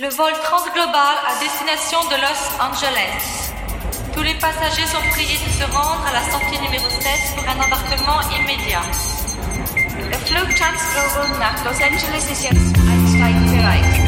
Le vol transglobal à destination de Los Angeles. Les passagers sont priés de se rendre à la sortie numéro 7 pour un embarquement immédiat. Der Flug Transglobal nach Los Angeles ist jetzt einsteigbereit.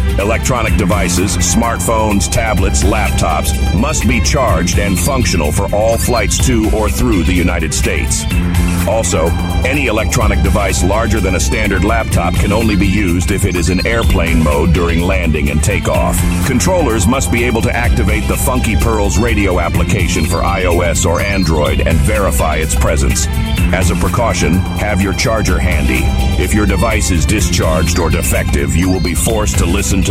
Electronic devices, smartphones, tablets, laptops must be charged and functional for all flights to or through the United States. Also, any electronic device larger than a standard laptop can only be used if it is in airplane mode during landing and takeoff. Controllers must be able to activate the Funky Pearls radio application for iOS or Android and verify its presence. As a precaution, have your charger handy. If your device is discharged or defective, you will be forced to listen to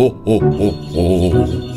哦哦哦哦。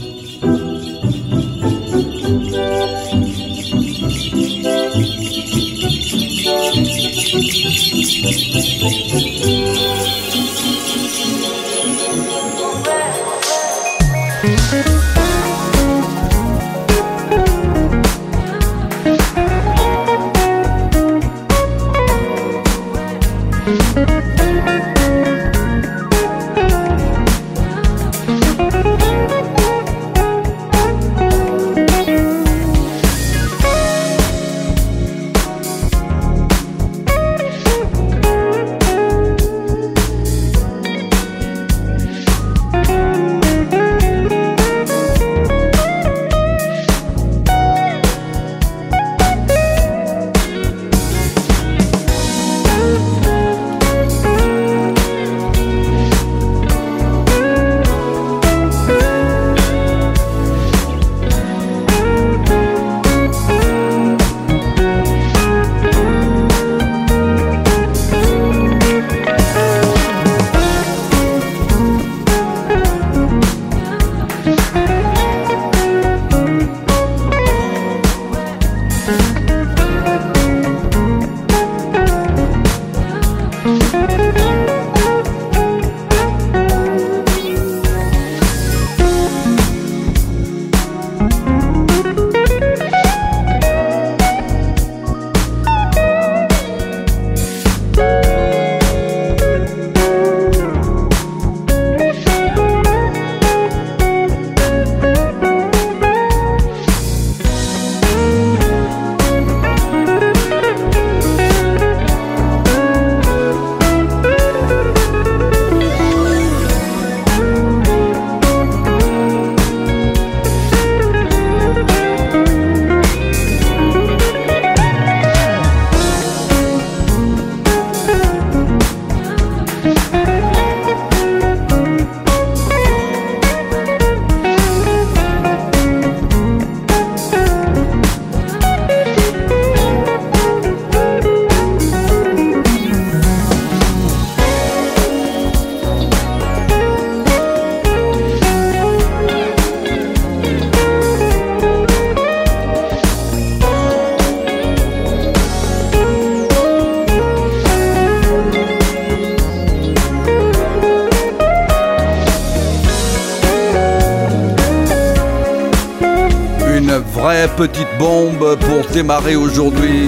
Démarrer aujourd'hui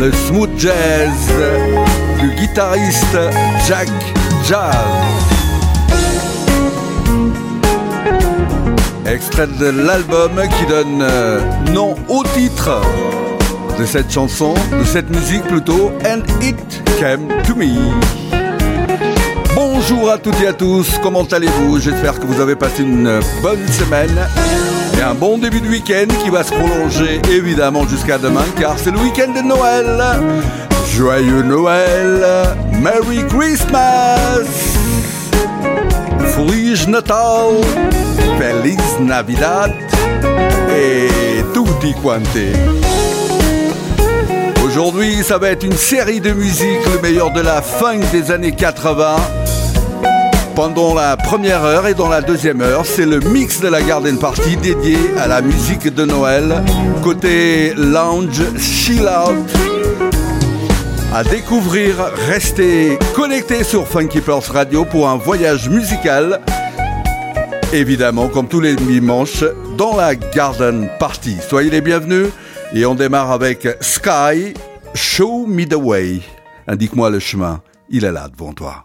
le smooth jazz du guitariste Jack Jazz. Extrait de l'album qui donne euh, nom au titre de cette chanson, de cette musique plutôt, And It Came to Me. Bonjour à toutes et à tous, comment allez-vous? J'espère que vous avez passé une bonne semaine un bon début de week-end qui va se prolonger évidemment jusqu'à demain car c'est le week-end de Noël. Joyeux Noël, Merry Christmas, Feliz Natal, Feliz Navidad et tutti quanti. Aujourd'hui, ça va être une série de musiques, le meilleur de la fin des années 80. Pendant la première heure et dans la deuxième heure, c'est le mix de la Garden Party dédié à la musique de Noël, côté lounge, chill out. À découvrir, restez connectés sur Funky Pearls Radio pour un voyage musical. Évidemment, comme tous les dimanches, dans la Garden Party. Soyez les bienvenus. Et on démarre avec Sky, Show Me the Way. Indique-moi le chemin, il est là devant toi.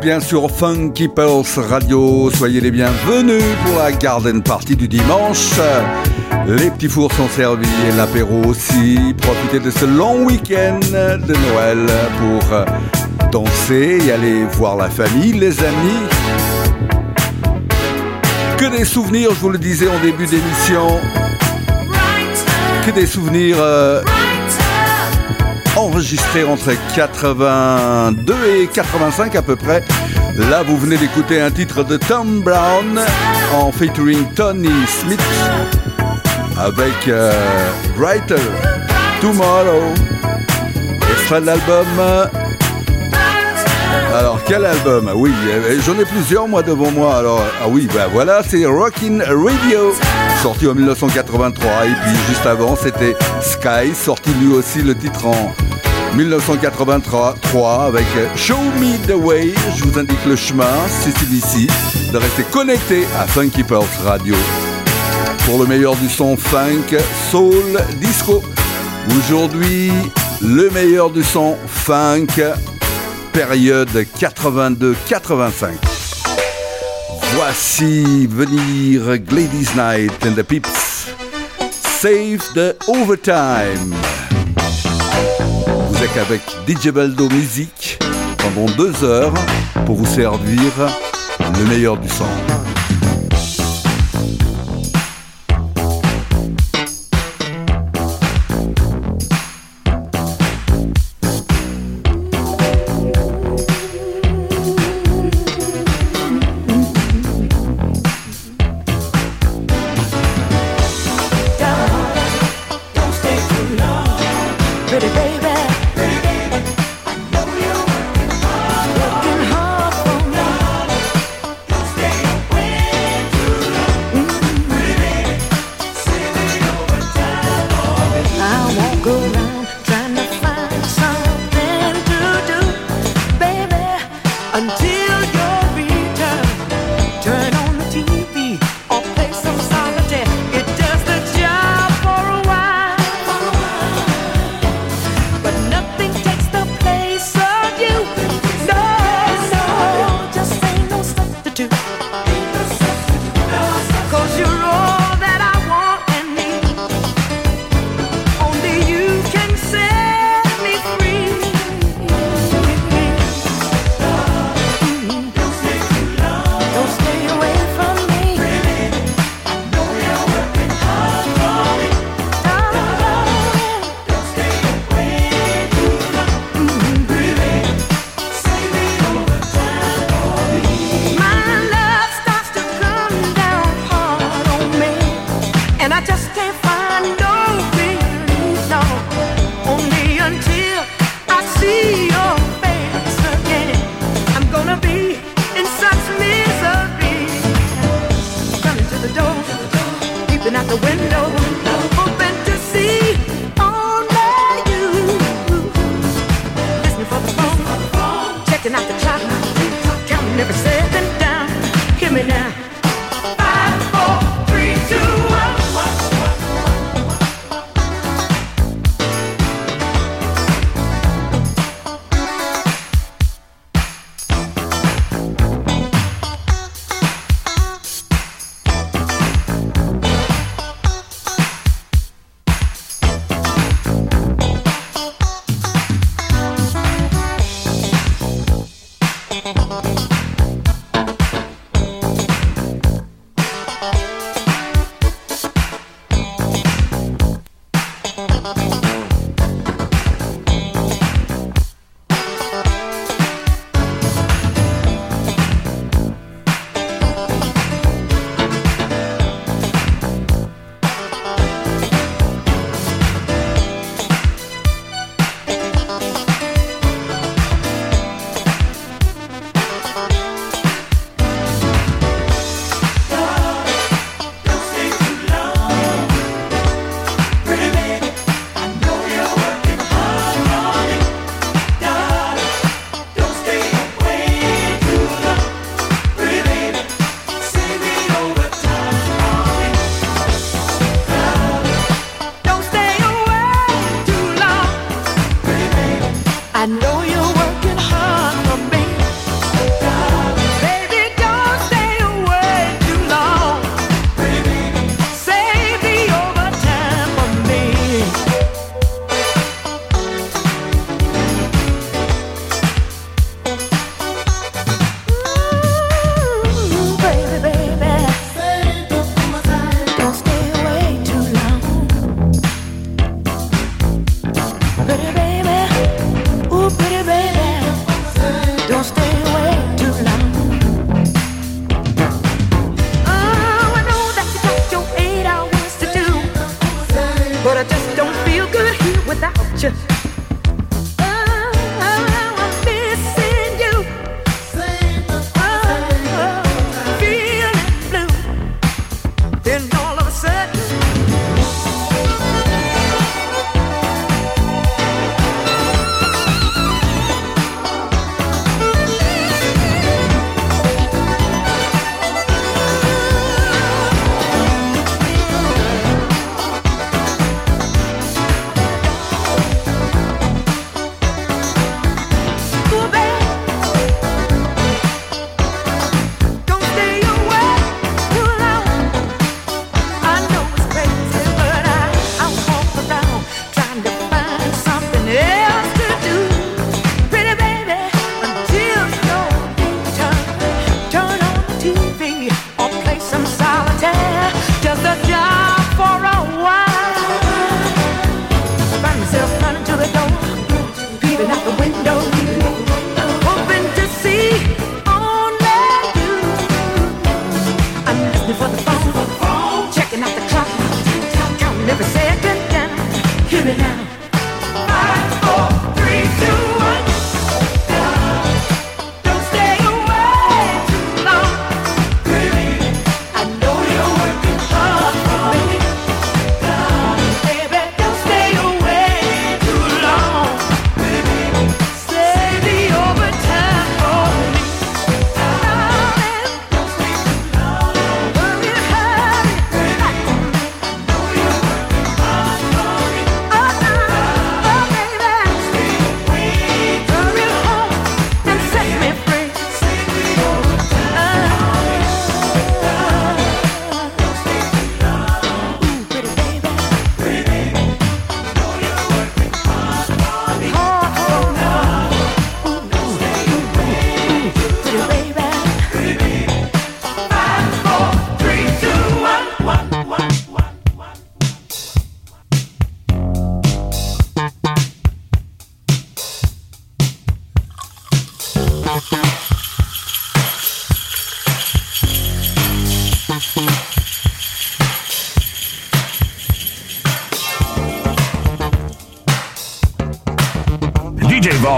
Bien sur Funky Pulse Radio. Soyez les bienvenus pour la garden party du dimanche. Les petits fours sont servis et l'apéro aussi. Profitez de ce long week-end de Noël pour danser et aller voir la famille, les amis. Que des souvenirs, je vous le disais en début d'émission. Que des souvenirs. Euh, enregistré entre 82 et 85 à peu près. Là, vous venez d'écouter un titre de Tom Brown en featuring Tony Smith avec euh, Brighter Tomorrow. Extrait de l'album. Alors, quel album? Oui, euh, j'en ai plusieurs moi devant moi. Alors, ah oui, ben voilà, c'est Rockin' Radio, sorti en 1983. Et puis juste avant, c'était Sky, sorti lui aussi le titre en 1983 avec Show Me the Way. Je vous indique le chemin, c'est celui-ci, de rester connecté à Funky Pulse Radio. Pour le meilleur du son funk, soul, disco. Aujourd'hui, le meilleur du son funk, période 82-85. Voici venir Gladys Knight and the Pips. Save the overtime avec DJ Baldo Musique pendant deux heures pour vous servir le meilleur du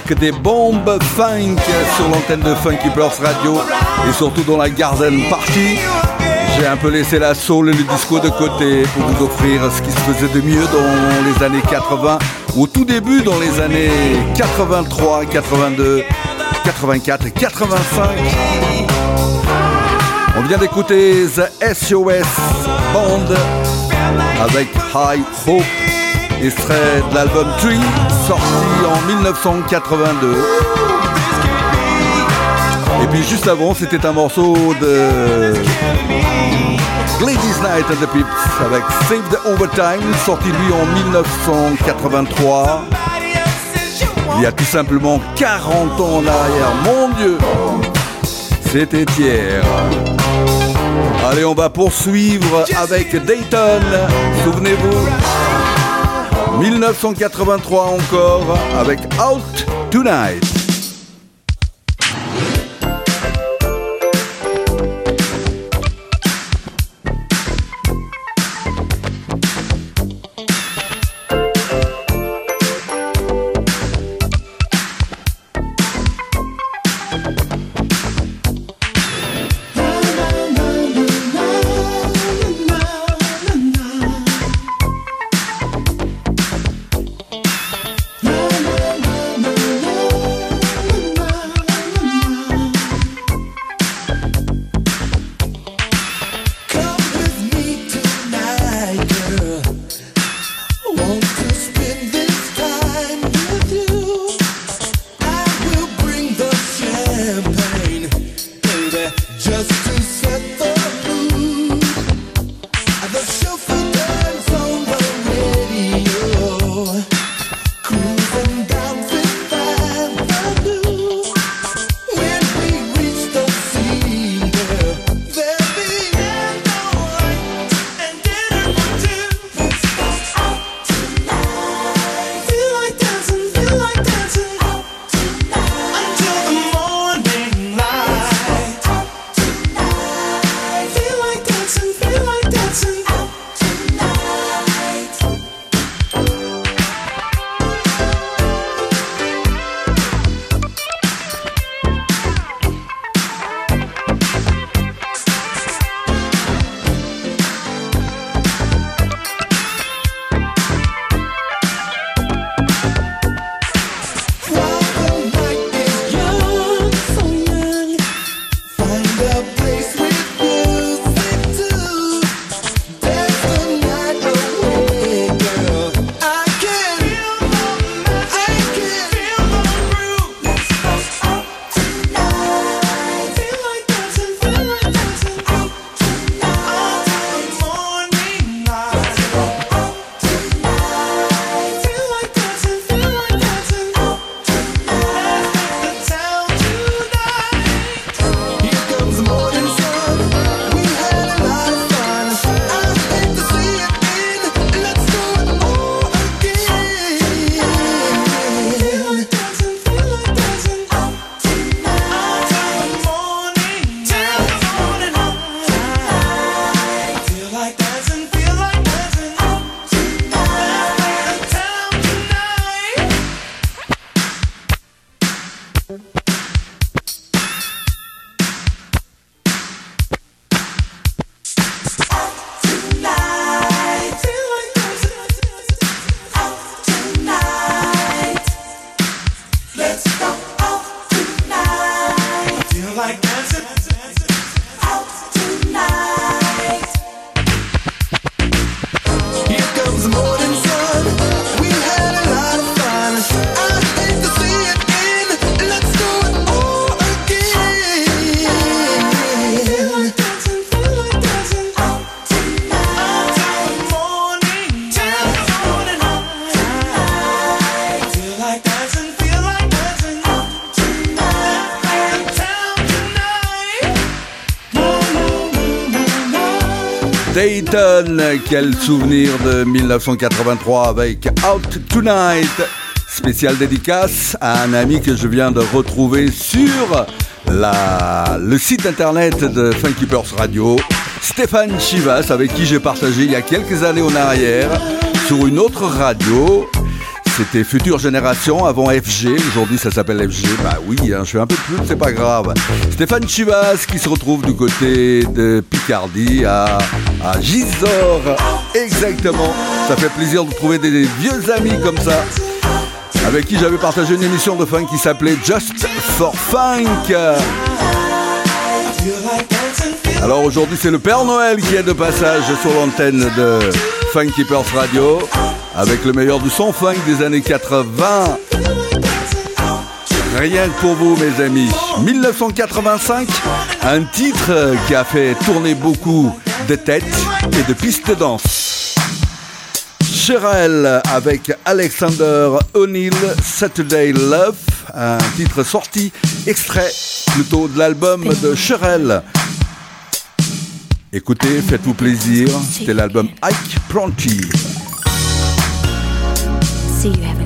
Que des bombes funk sur l'antenne de Funky Burst Radio et surtout dans la Garden Party. J'ai un peu laissé la soul et le disco de côté pour vous offrir ce qui se faisait de mieux dans les années 80, au tout début dans les années 83, 82, 84 et 85. On vient d'écouter The SOS Band avec High Hope extrait de l'album Tree, sorti en 1982. Et puis juste avant, c'était un morceau de Ladies Night and the Pips avec Save the Overtime, sorti lui en 1983. Il y a tout simplement 40 ans en arrière. Mon Dieu C'était hier. Allez, on va poursuivre avec Dayton. Souvenez-vous, 1983 encore avec Out Tonight. dancing. Quel souvenir de 1983 avec Out Tonight. Spécial dédicace à un ami que je viens de retrouver sur le site internet de Funky Radio, Stéphane Chivas, avec qui j'ai partagé il y a quelques années en arrière sur une autre radio. C'était Future Génération avant FG. Aujourd'hui, ça s'appelle FG. Bah oui, hein, je suis un peu plus, c'est pas grave. Stéphane Chivas qui se retrouve du côté de Picardie à, Gisors. Exactement. Ça fait plaisir de trouver des, vieux amis comme ça. Avec qui j'avais partagé une émission de funk qui s'appelait Just for Funk. Alors aujourd'hui, c'est le Père Noël qui est de passage sur l'antenne de Funky Purse Radio avec le meilleur du son funk des années 80. Rien que pour vous, mes amis. 1985, un titre qui a fait tourner beaucoup de têtes et de pistes de danse. Sherelle avec Alexander O'Neill, Saturday Love, un titre sorti, extrait plutôt de l'album de Sherelle. Écoutez, faites-vous plaisir, c'était l'album Ike Pronti. see you have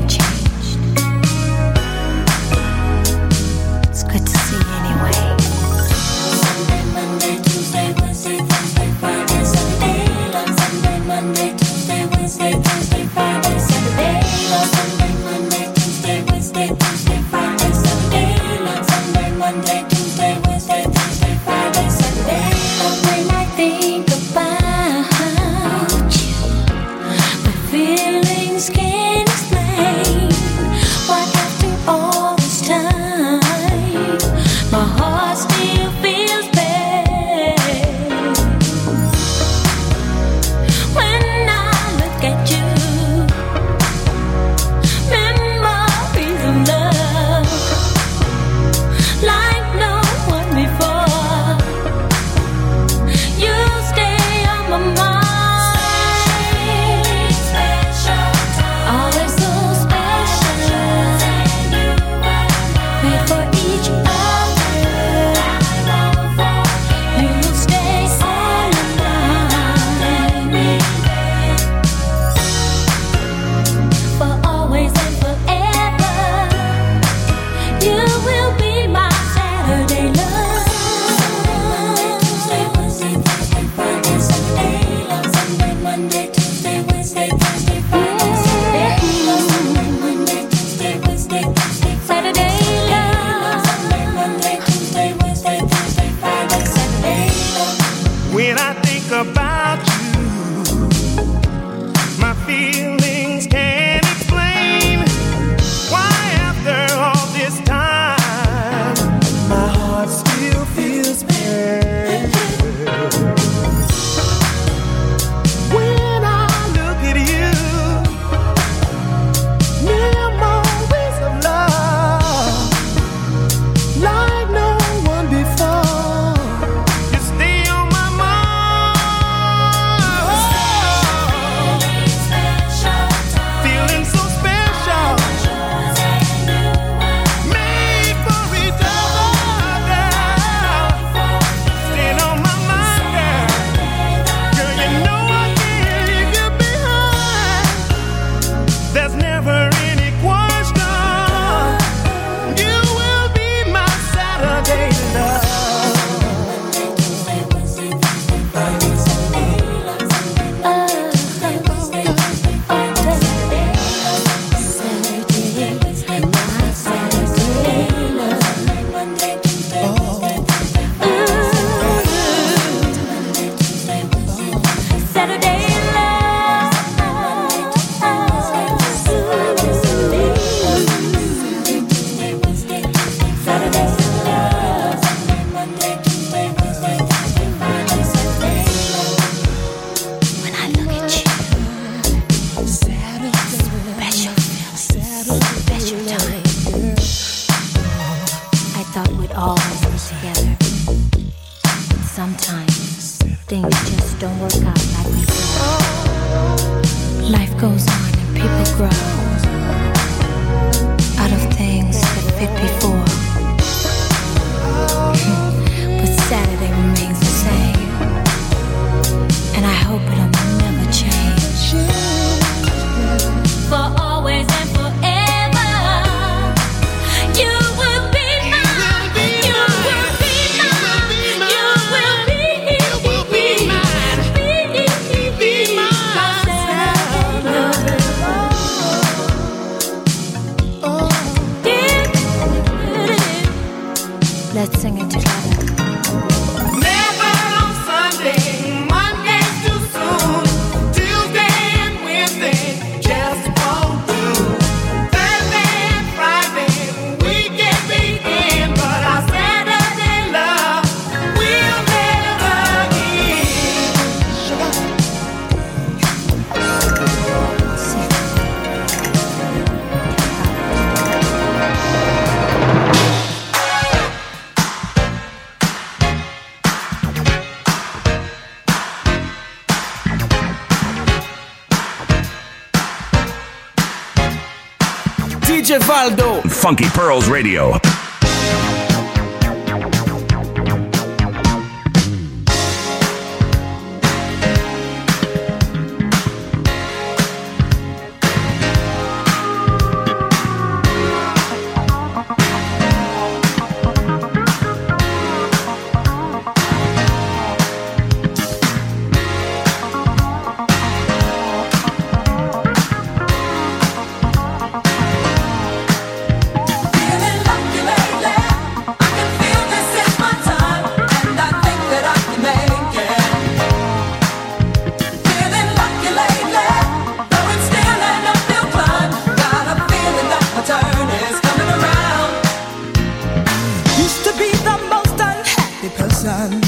Valdo. Funky Pearls Radio.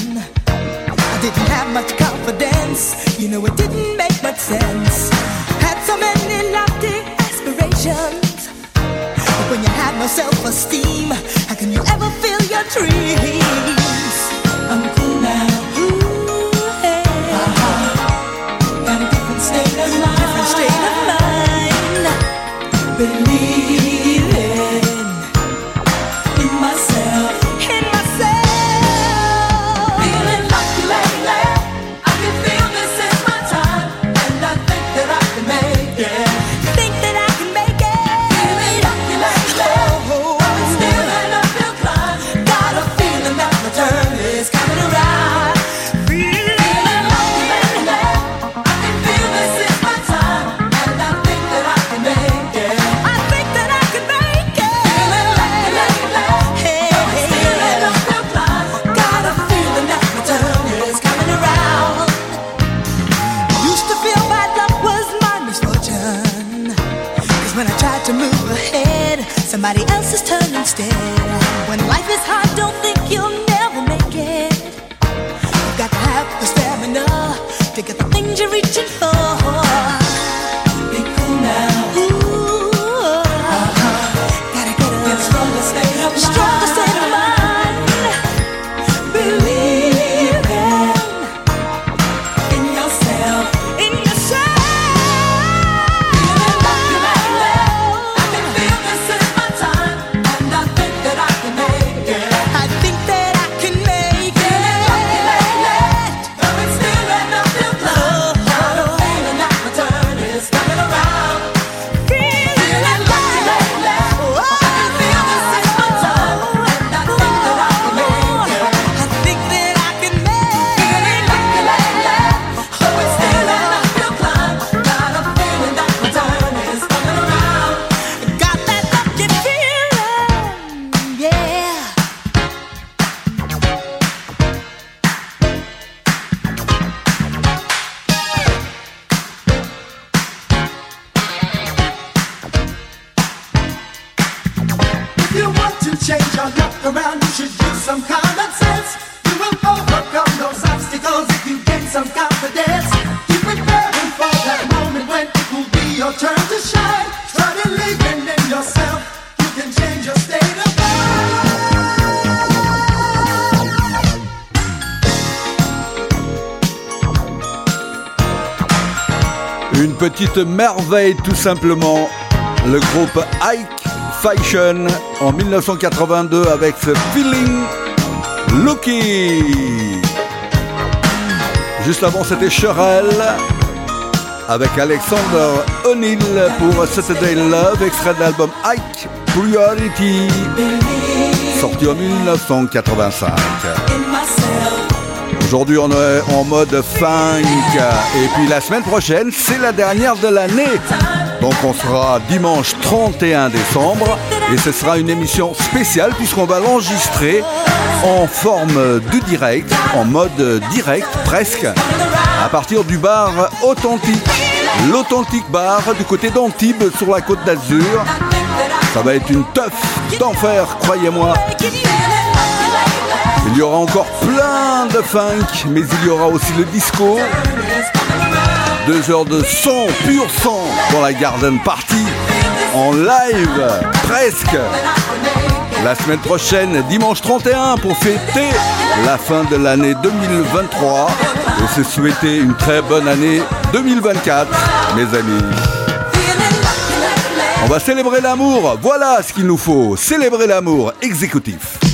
I didn't have much confidence, you know, it didn't make much sense. Had so many lofty aspirations, but when you have no self esteem, how can you ever feel your dreams? I'm cool now. merveille tout simplement. Le groupe Ike Fashion en 1982 avec ce feeling Lucky. Juste avant c'était Sherelle avec Alexander O'Neill pour Saturday Love, extrait de l'album Ike Priority, sorti en 1985. Aujourd'hui, on est en mode funk. Et puis la semaine prochaine, c'est la dernière de l'année. Donc on sera dimanche 31 décembre. Et ce sera une émission spéciale puisqu'on va l'enregistrer en forme du direct, en mode direct presque, à partir du bar authentique. L'authentique bar du côté d'Antibes sur la côte d'Azur. Ça va être une teuf d'enfer, croyez-moi. Il y aura encore plein de funk, mais il y aura aussi le disco. Deux heures de son, pur son, dans la Garden Party, en live, presque. La semaine prochaine, dimanche 31, pour fêter la fin de l'année 2023 et se souhaiter une très bonne année 2024, mes amis. On va célébrer l'amour, voilà ce qu'il nous faut, célébrer l'amour exécutif.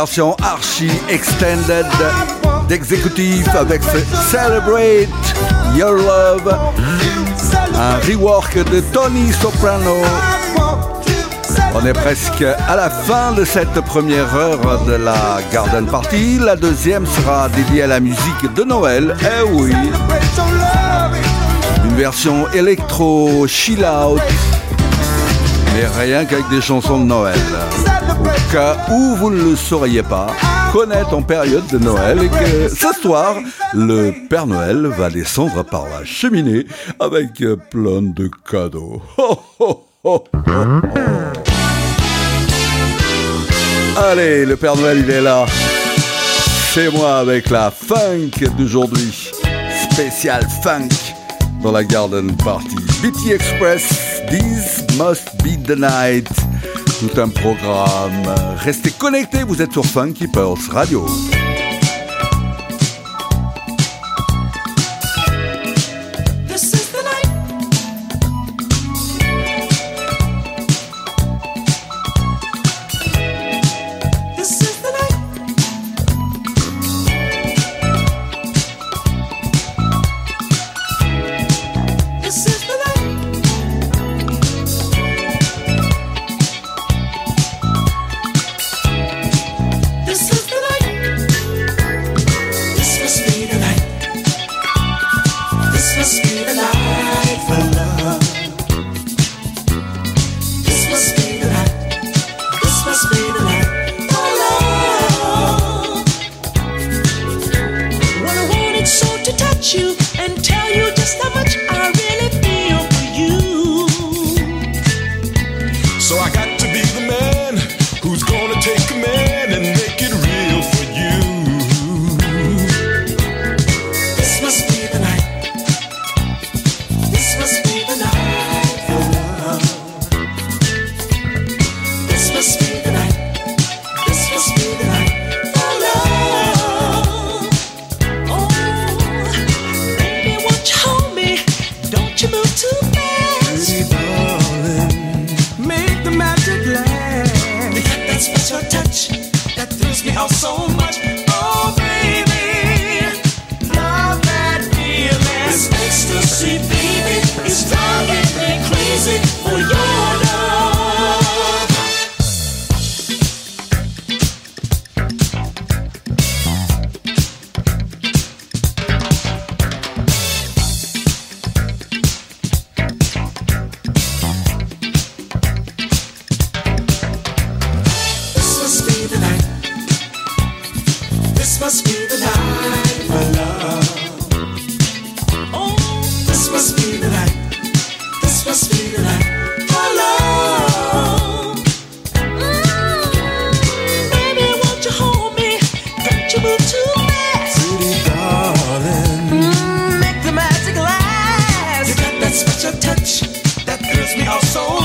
Version archi extended d'exécutif avec ce Celebrate Your Love. Un rework de Tony Soprano. On est presque à la fin de cette première heure de la Garden Party. La deuxième sera dédiée à la musique de Noël. Eh oui. Une version électro chill out. Mais rien qu'avec des chansons de Noël. Cas où vous ne le sauriez pas, connaître en période de Noël et que ce soir, le Père Noël va descendre par la cheminée avec plein de cadeaux. Allez, le Père Noël, il est là. C'est moi avec la funk d'aujourd'hui. Spécial funk dans la Garden Party. BT Express, This Must Be the Night. Tout un programme. Restez connectés, vous êtes sur Funky Pulse Radio. So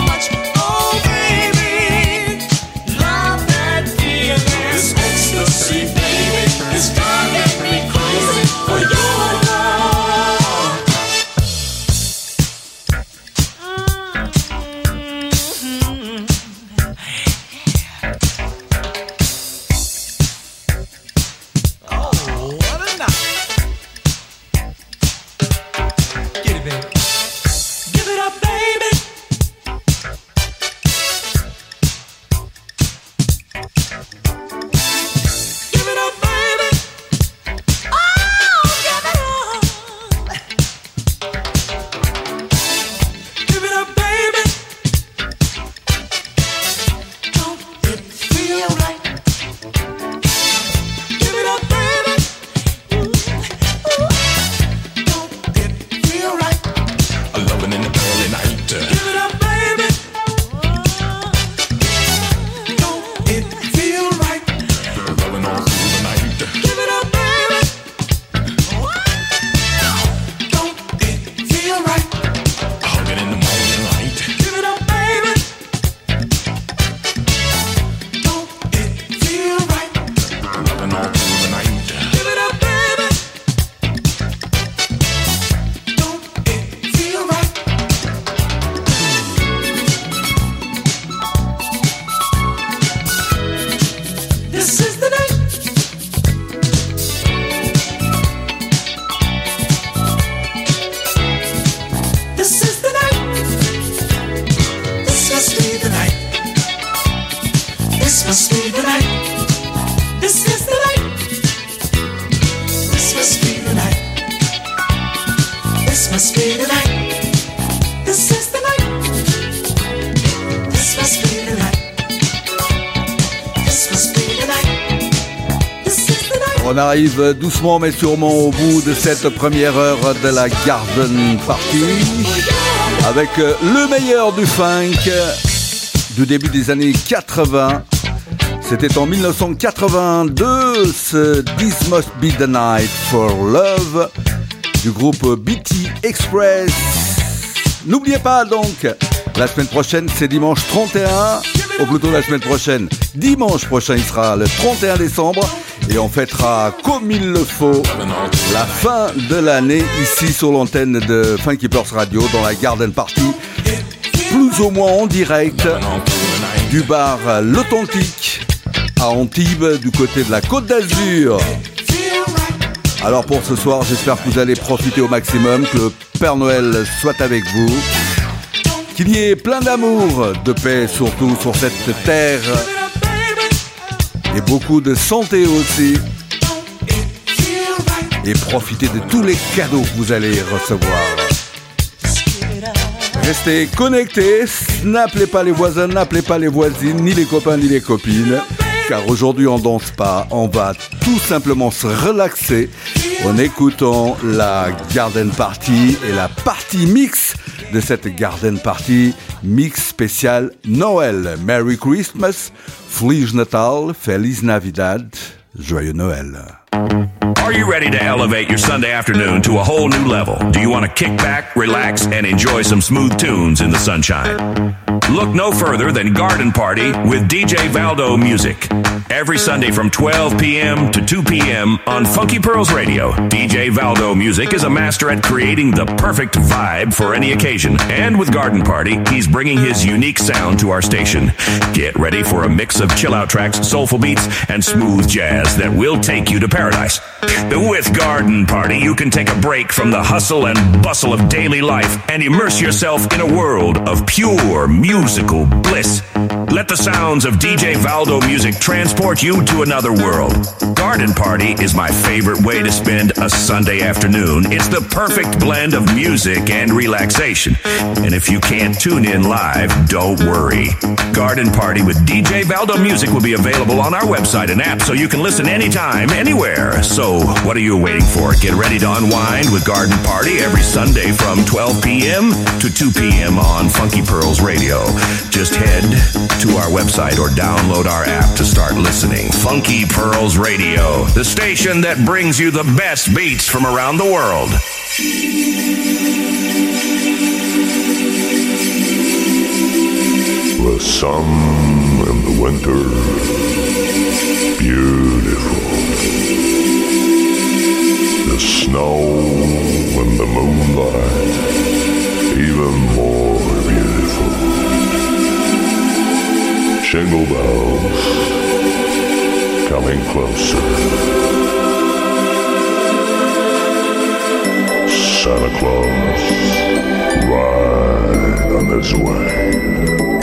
arrive doucement mais sûrement au bout de cette première heure de la Garden Party avec le meilleur du funk du début des années 80. C'était en 1982 ce This Must Be the Night for Love du groupe BT Express. N'oubliez pas donc, la semaine prochaine c'est dimanche 31, ou plutôt la semaine prochaine, dimanche prochain il sera le 31 décembre et on fêtera comme il le faut la fin de l'année ici sur l'antenne de Funky Radio dans la Garden Party, plus ou moins en direct du bar L'Authentique à Antibes du côté de la Côte d'Azur. Alors pour ce soir, j'espère que vous allez profiter au maximum, que le Père Noël soit avec vous, qu'il y ait plein d'amour, de paix surtout sur cette terre, et beaucoup de santé aussi, et profitez de tous les cadeaux que vous allez recevoir. Restez connectés, n'appelez pas les voisins, n'appelez pas les voisines, ni les copains, ni les copines. Car aujourd'hui on danse pas, on va tout simplement se relaxer en écoutant la Garden Party et la partie mix de cette Garden Party mix spécial Noël. Merry Christmas, Feliz Natal, Feliz Navidad, Joyeux Noël. Are you ready to elevate your Sunday afternoon to a whole new level? Do you want to kick back, relax, and enjoy some smooth tunes in the sunshine? Look no further than Garden Party with DJ Valdo Music. Every Sunday from 12 p.m. to 2 p.m. on Funky Pearls Radio. DJ Valdo Music is a master at creating the perfect vibe for any occasion. And with Garden Party, he's bringing his unique sound to our station. Get ready for a mix of chill out tracks, soulful beats, and smooth jazz that will take you to paradise. With Garden Party, you can take a break from the hustle and bustle of daily life and immerse yourself in a world of pure musical bliss. Let the sounds of DJ Valdo music transport you to another world. Garden Party is my favorite way to spend a Sunday afternoon. It's the perfect blend of music and relaxation. And if you can't tune in live, don't worry. Garden Party with DJ Valdo Music will be available on our website and app so you can listen anytime, anywhere. So, what are you waiting for? Get ready to unwind with Garden Party every Sunday from 12 p.m. to 2 p.m. on Funky Pearls Radio. Just head to our website or download our app to start listening. Funky Pearls Radio, the station that brings you the best beats from around the world. The sun in the winter, beautiful. The snow and the moonlight, even more beautiful. Jingle bells coming closer. Santa Claus right on his way.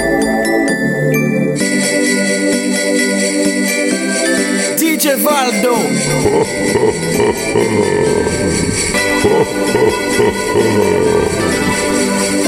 Pinche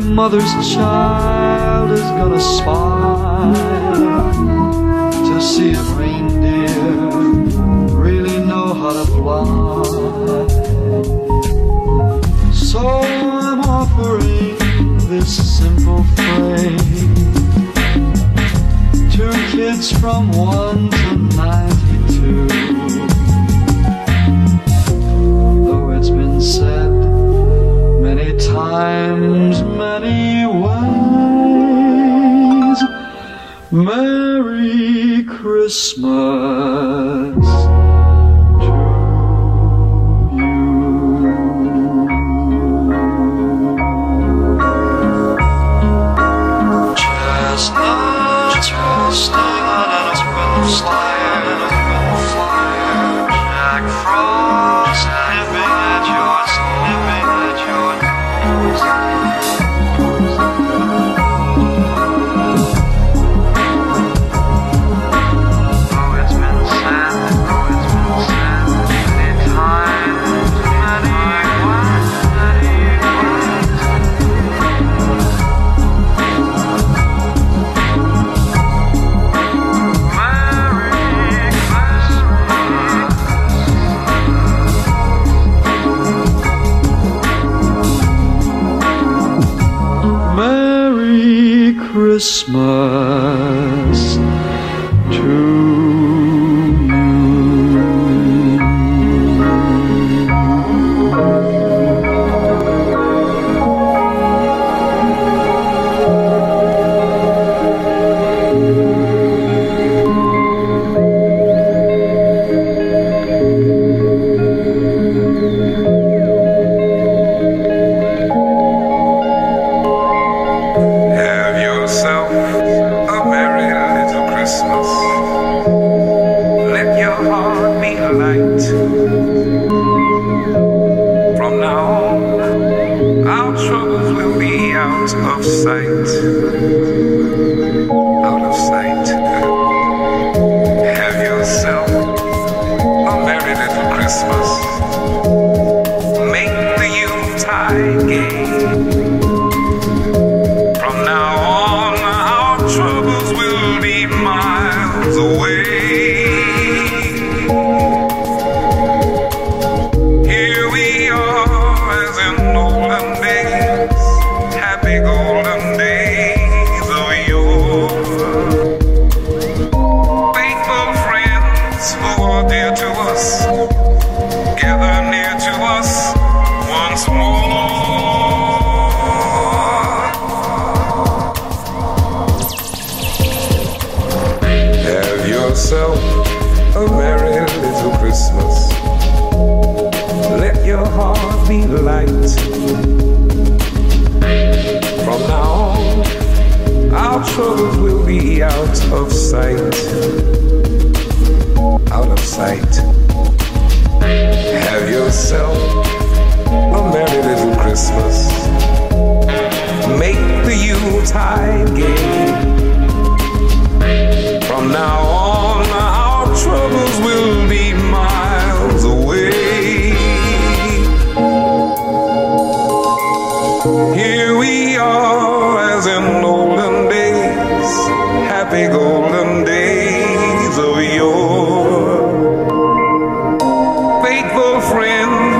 my mother's child is gonna spy to see if reindeer really know how to fly. So I'm offering this simple phrase to kids from one to ninety-two. Though it's been said. Merry Christmas.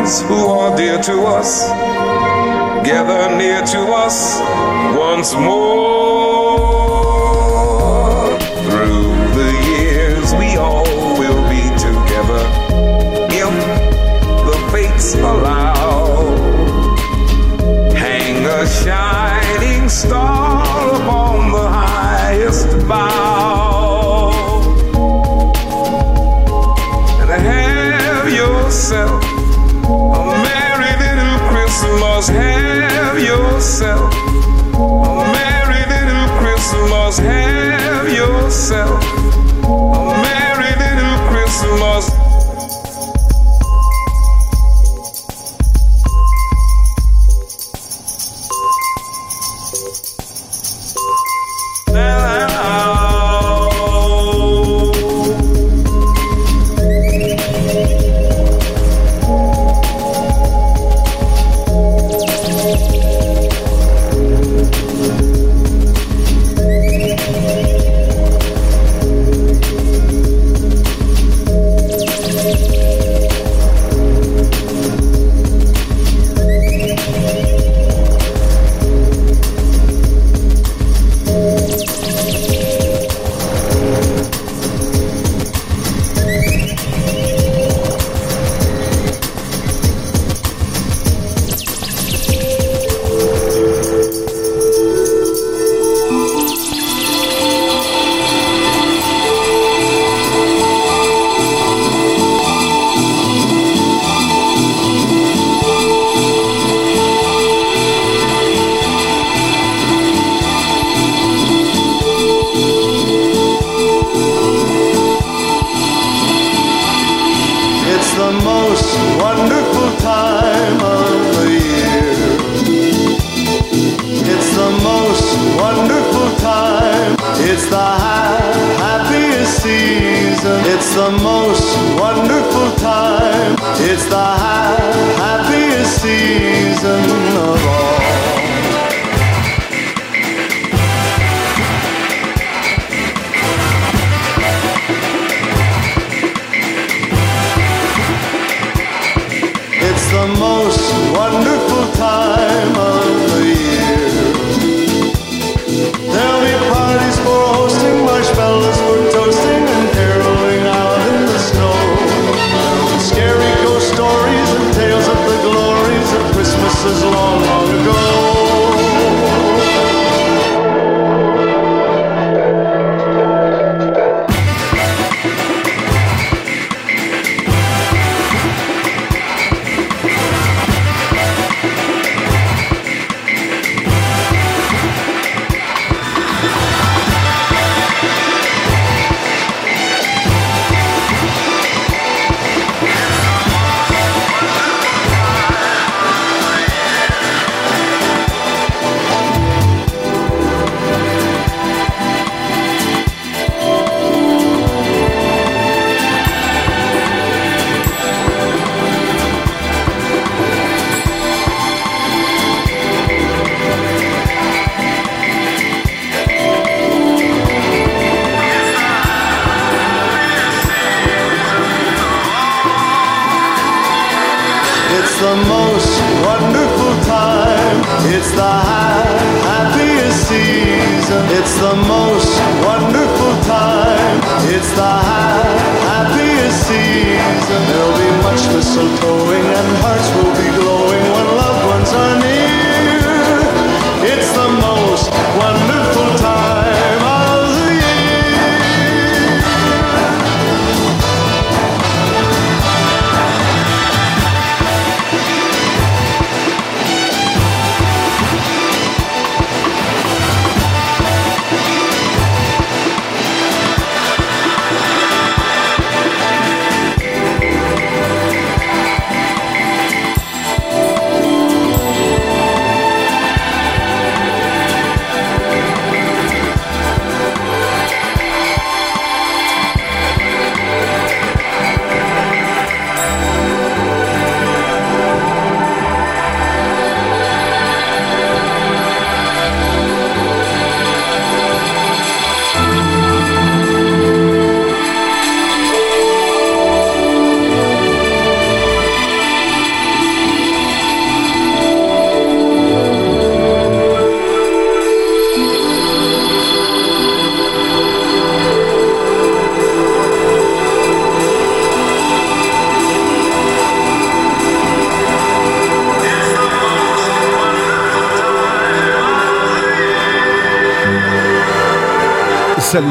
ones who are dear to us, gather near to us once more. It's the happiest season. It's the most wonderful time. It's the happiest season. There'll be much mistletoeing and hearts will be glowing when loved ones are near.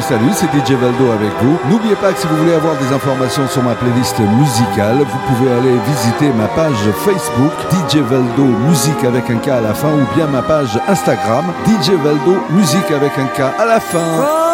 Salut, c'est DJ Valdo avec vous. N'oubliez pas que si vous voulez avoir des informations sur ma playlist musicale, vous pouvez aller visiter ma page Facebook DJ Valdo Musique avec un K à la fin ou bien ma page Instagram DJ Valdo Musique avec un K à la fin. Oh.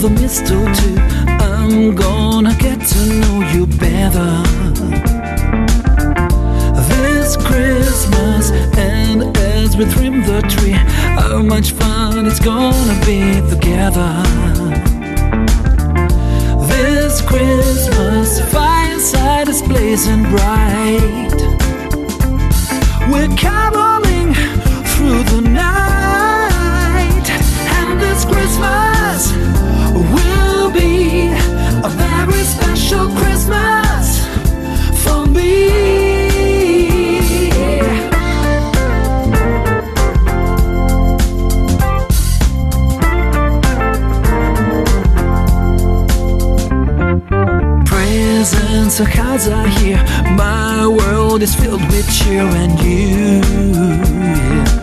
the mistletoe. I'm gonna get to know you better this Christmas. And as we trim the tree, how much fun it's gonna be together. This Christmas, fireside is blazing bright. We're coming. be a very special Christmas for me. presents and cards are here. My world is filled with cheer and you. Yeah.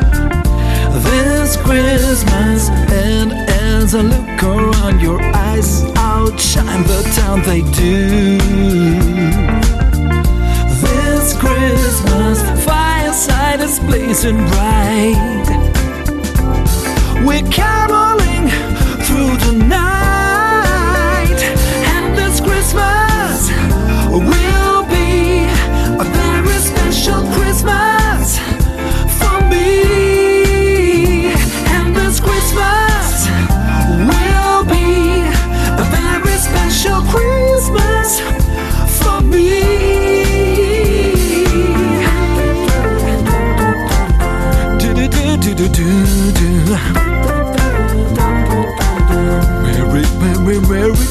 This Christmas and as I look around, your eyes outshine the town they do. This Christmas, fireside is blazing bright. We're caroling through the night.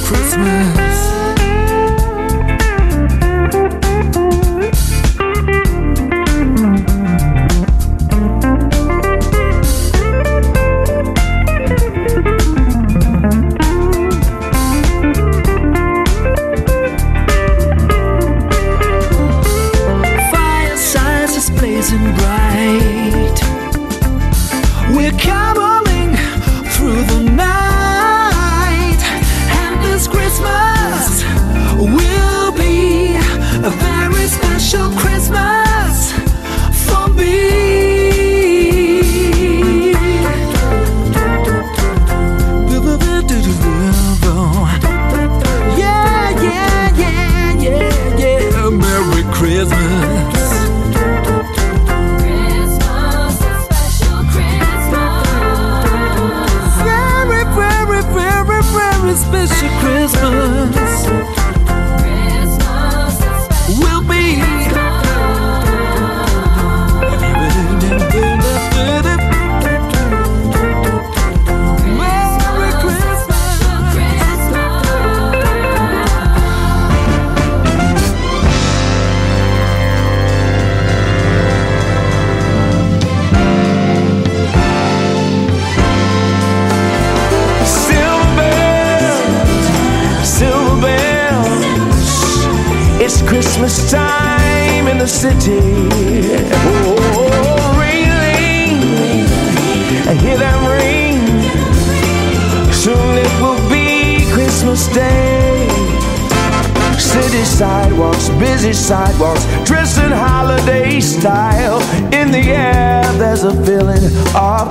Christmas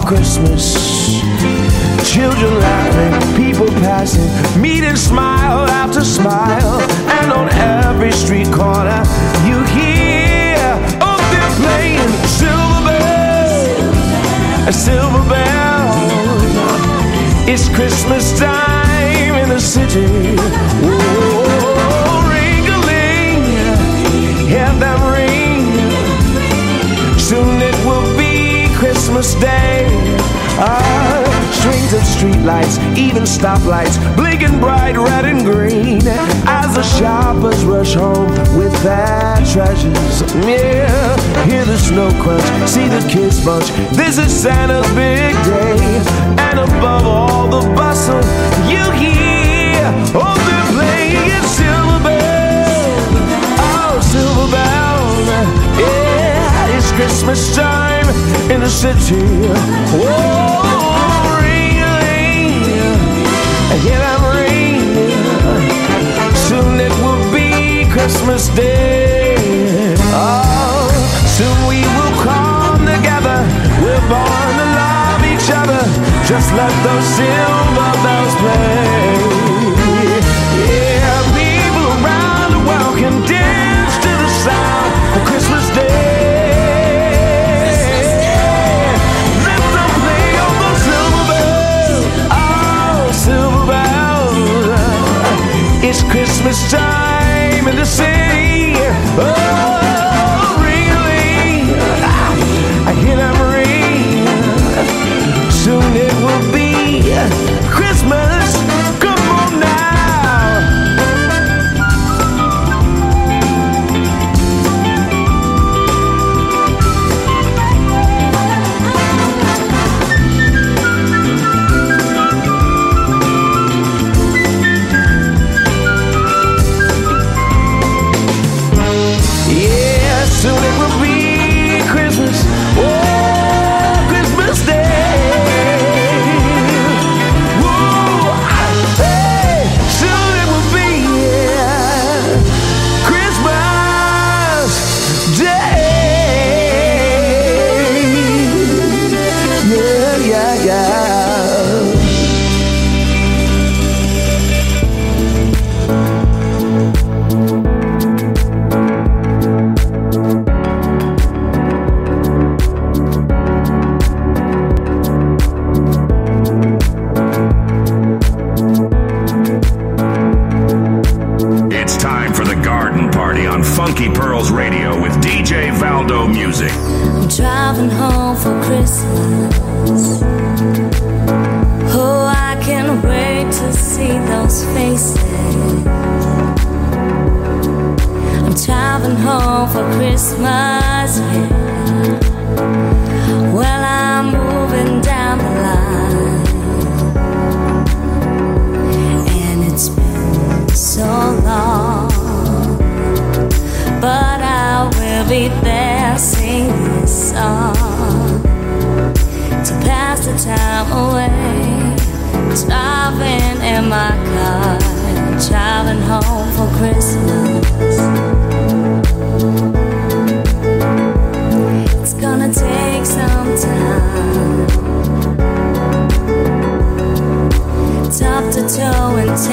Christmas. Children laughing, people passing, meeting smile after smile. And on every street corner, you hear, oh, they're playing silver bells, a silver bells. It's Christmas time in the city. Streetlights, even stoplights, blinking bright red and green. As the shoppers rush home with their treasures. Yeah, hear the snow crunch, see the kids bunch. This is Santa's big day. And above all the bustle, you hear, oh, they're playing silver bells. Oh, silver bells. Yeah, it's Christmas time in the city. Oh, Christmas Day. Oh, soon we will come together. We're born to love each other. Just let those silver bells play. Yeah, people around the world can dance to the sound of Christmas Day. Let them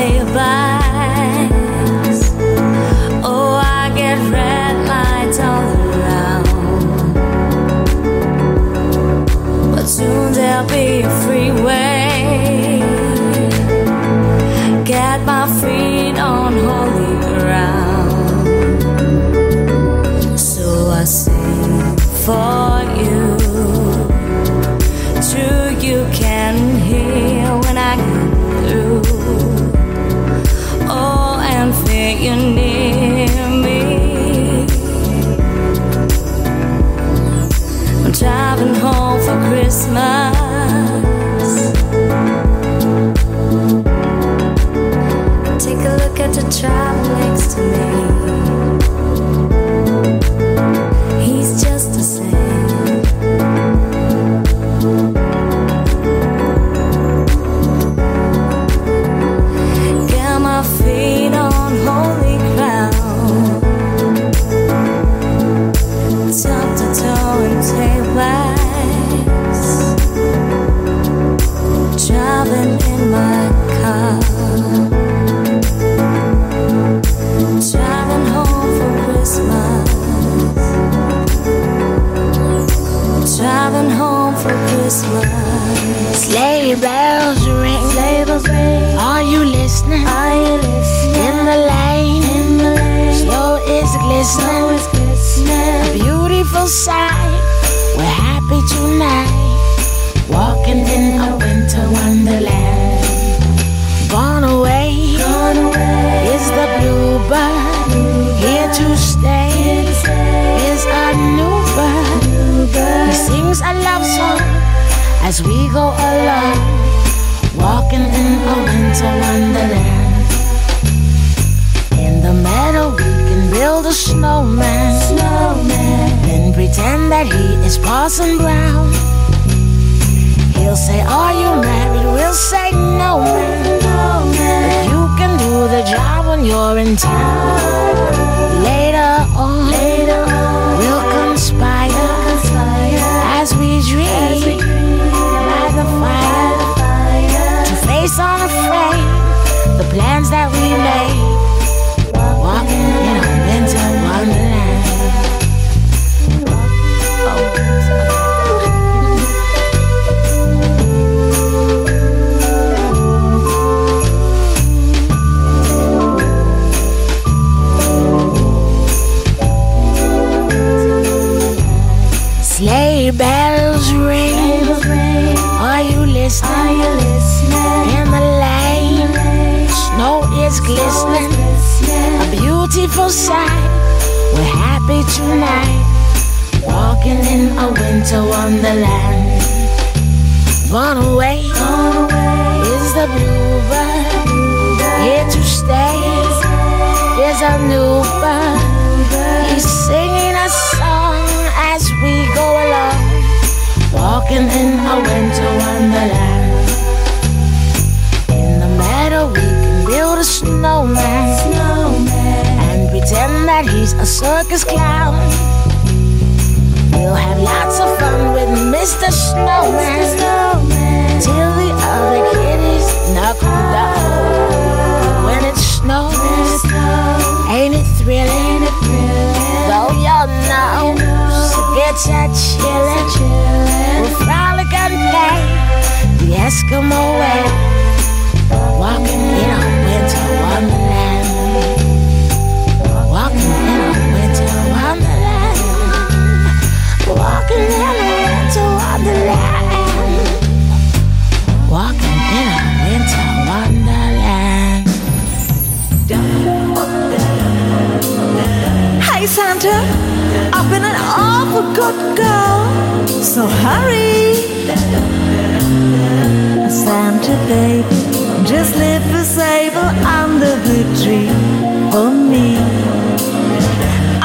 nearby. As we go along, walking in a winter wonderland. In the meadow, we can build a snowman, Snowman. then pretend that he is Parson Brown. He'll say, Are you married? We'll say, No, man. But you can do the job when you're in town. Later on, Later on. we'll conspire conspire as we dream by the plans that we made. Glistening. A beautiful sight. We're happy tonight. Walking in a winter wonderland. Gone away, is the bluebird. Here to stay is a new bird. He's singing a song as we go along. Walking in a winter wonderland. In the meadow, we build a snowman. And pretend that he's a circus clown. We'll have lots of fun with Mr. Snowman. Till the other kiddies knuckle down. When it snows, ain't it thrilling? Though your nose gets a chillin', we'll frolic and play the Eskimo way. Good girl, so hurry. Santa baby, just leave the sable under the tree for me.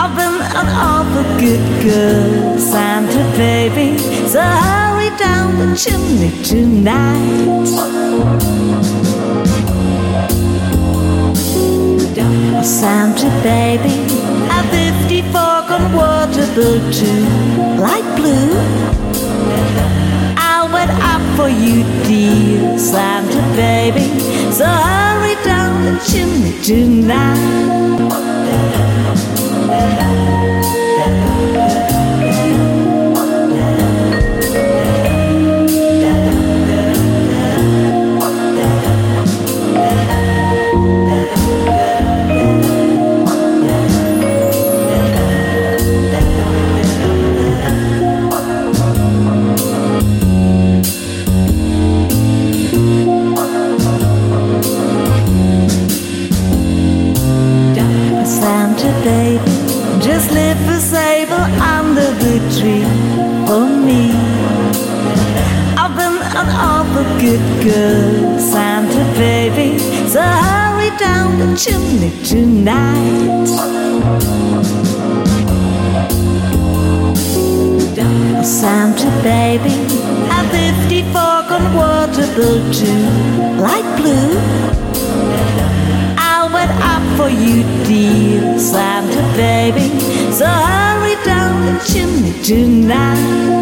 I've been an awful good girl, Santa baby, so hurry down the chimney tonight. Santa baby, a 54 convertible too, light blue. I went up for you, dear Santa baby. So hurry down the chimney tonight. Good girl, Santa baby, so hurry down the chimney tonight. Santa baby, a 54 convertible too, light blue. I went up for you, dear Santa baby, so hurry down the chimney tonight.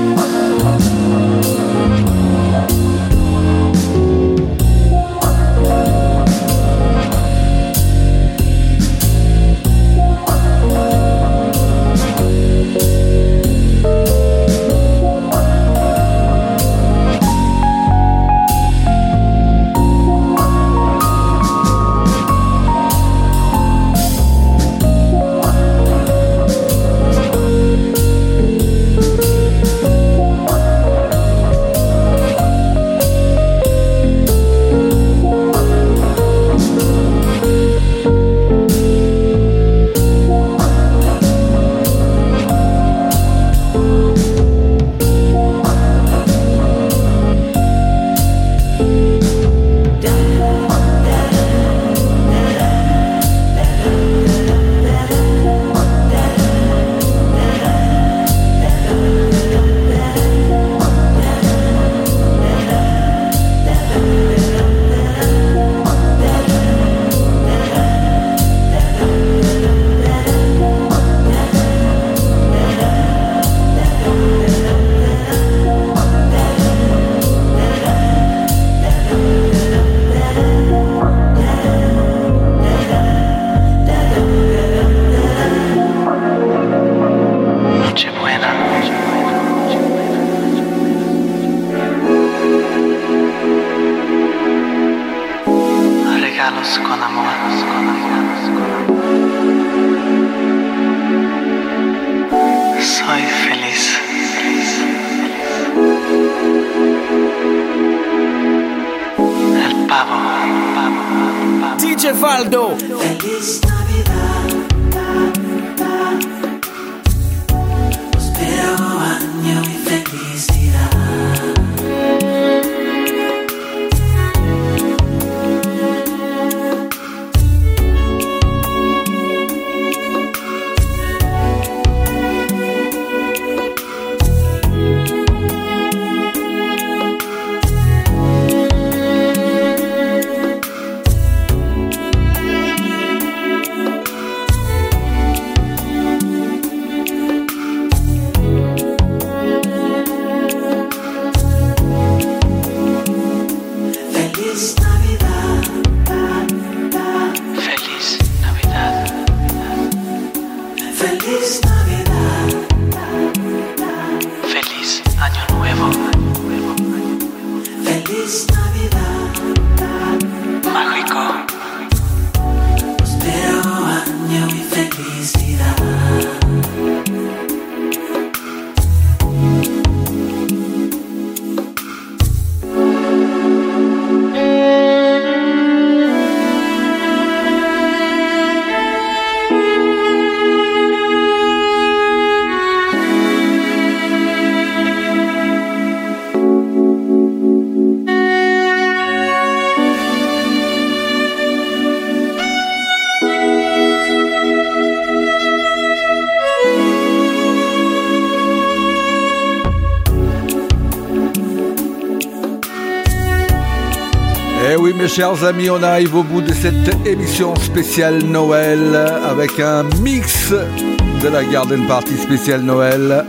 Chers amis, on arrive au bout de cette émission spéciale Noël avec un mix de la Garden Party spéciale Noël.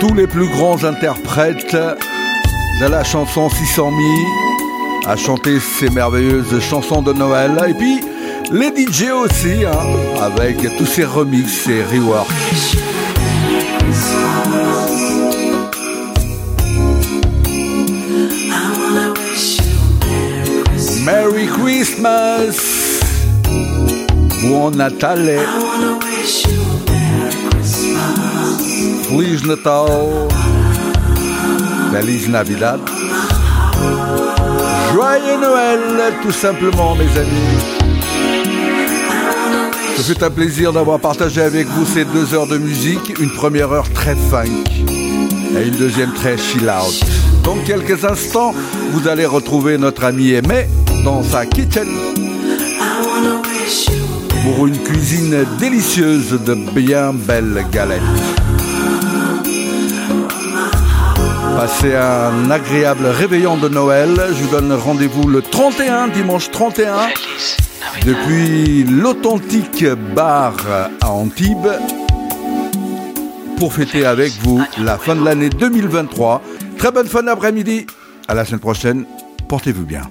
Tous les plus grands interprètes de la chanson 600 000 à chanter ces merveilleuses chansons de Noël. Et puis les DJ aussi, hein, avec tous ces remixes et reworks. Christmas! Buon Natale! Feliz Natal! Feliz Navidad! Joyeux Noël, tout simplement, mes amis! Ce fut un plaisir d'avoir partagé avec vous ces deux heures de musique, une première heure très funk et une deuxième très chill out. Dans quelques instants, vous allez retrouver notre ami Aimé dans sa kitchen pour une cuisine délicieuse de bien belles galettes. Passez un agréable réveillon de Noël. Je vous donne rendez-vous le 31, dimanche 31, depuis l'authentique bar à Antibes pour fêter avec vous la fin de l'année 2023. Très bonne fin d'après-midi. À la semaine prochaine. Portez-vous bien.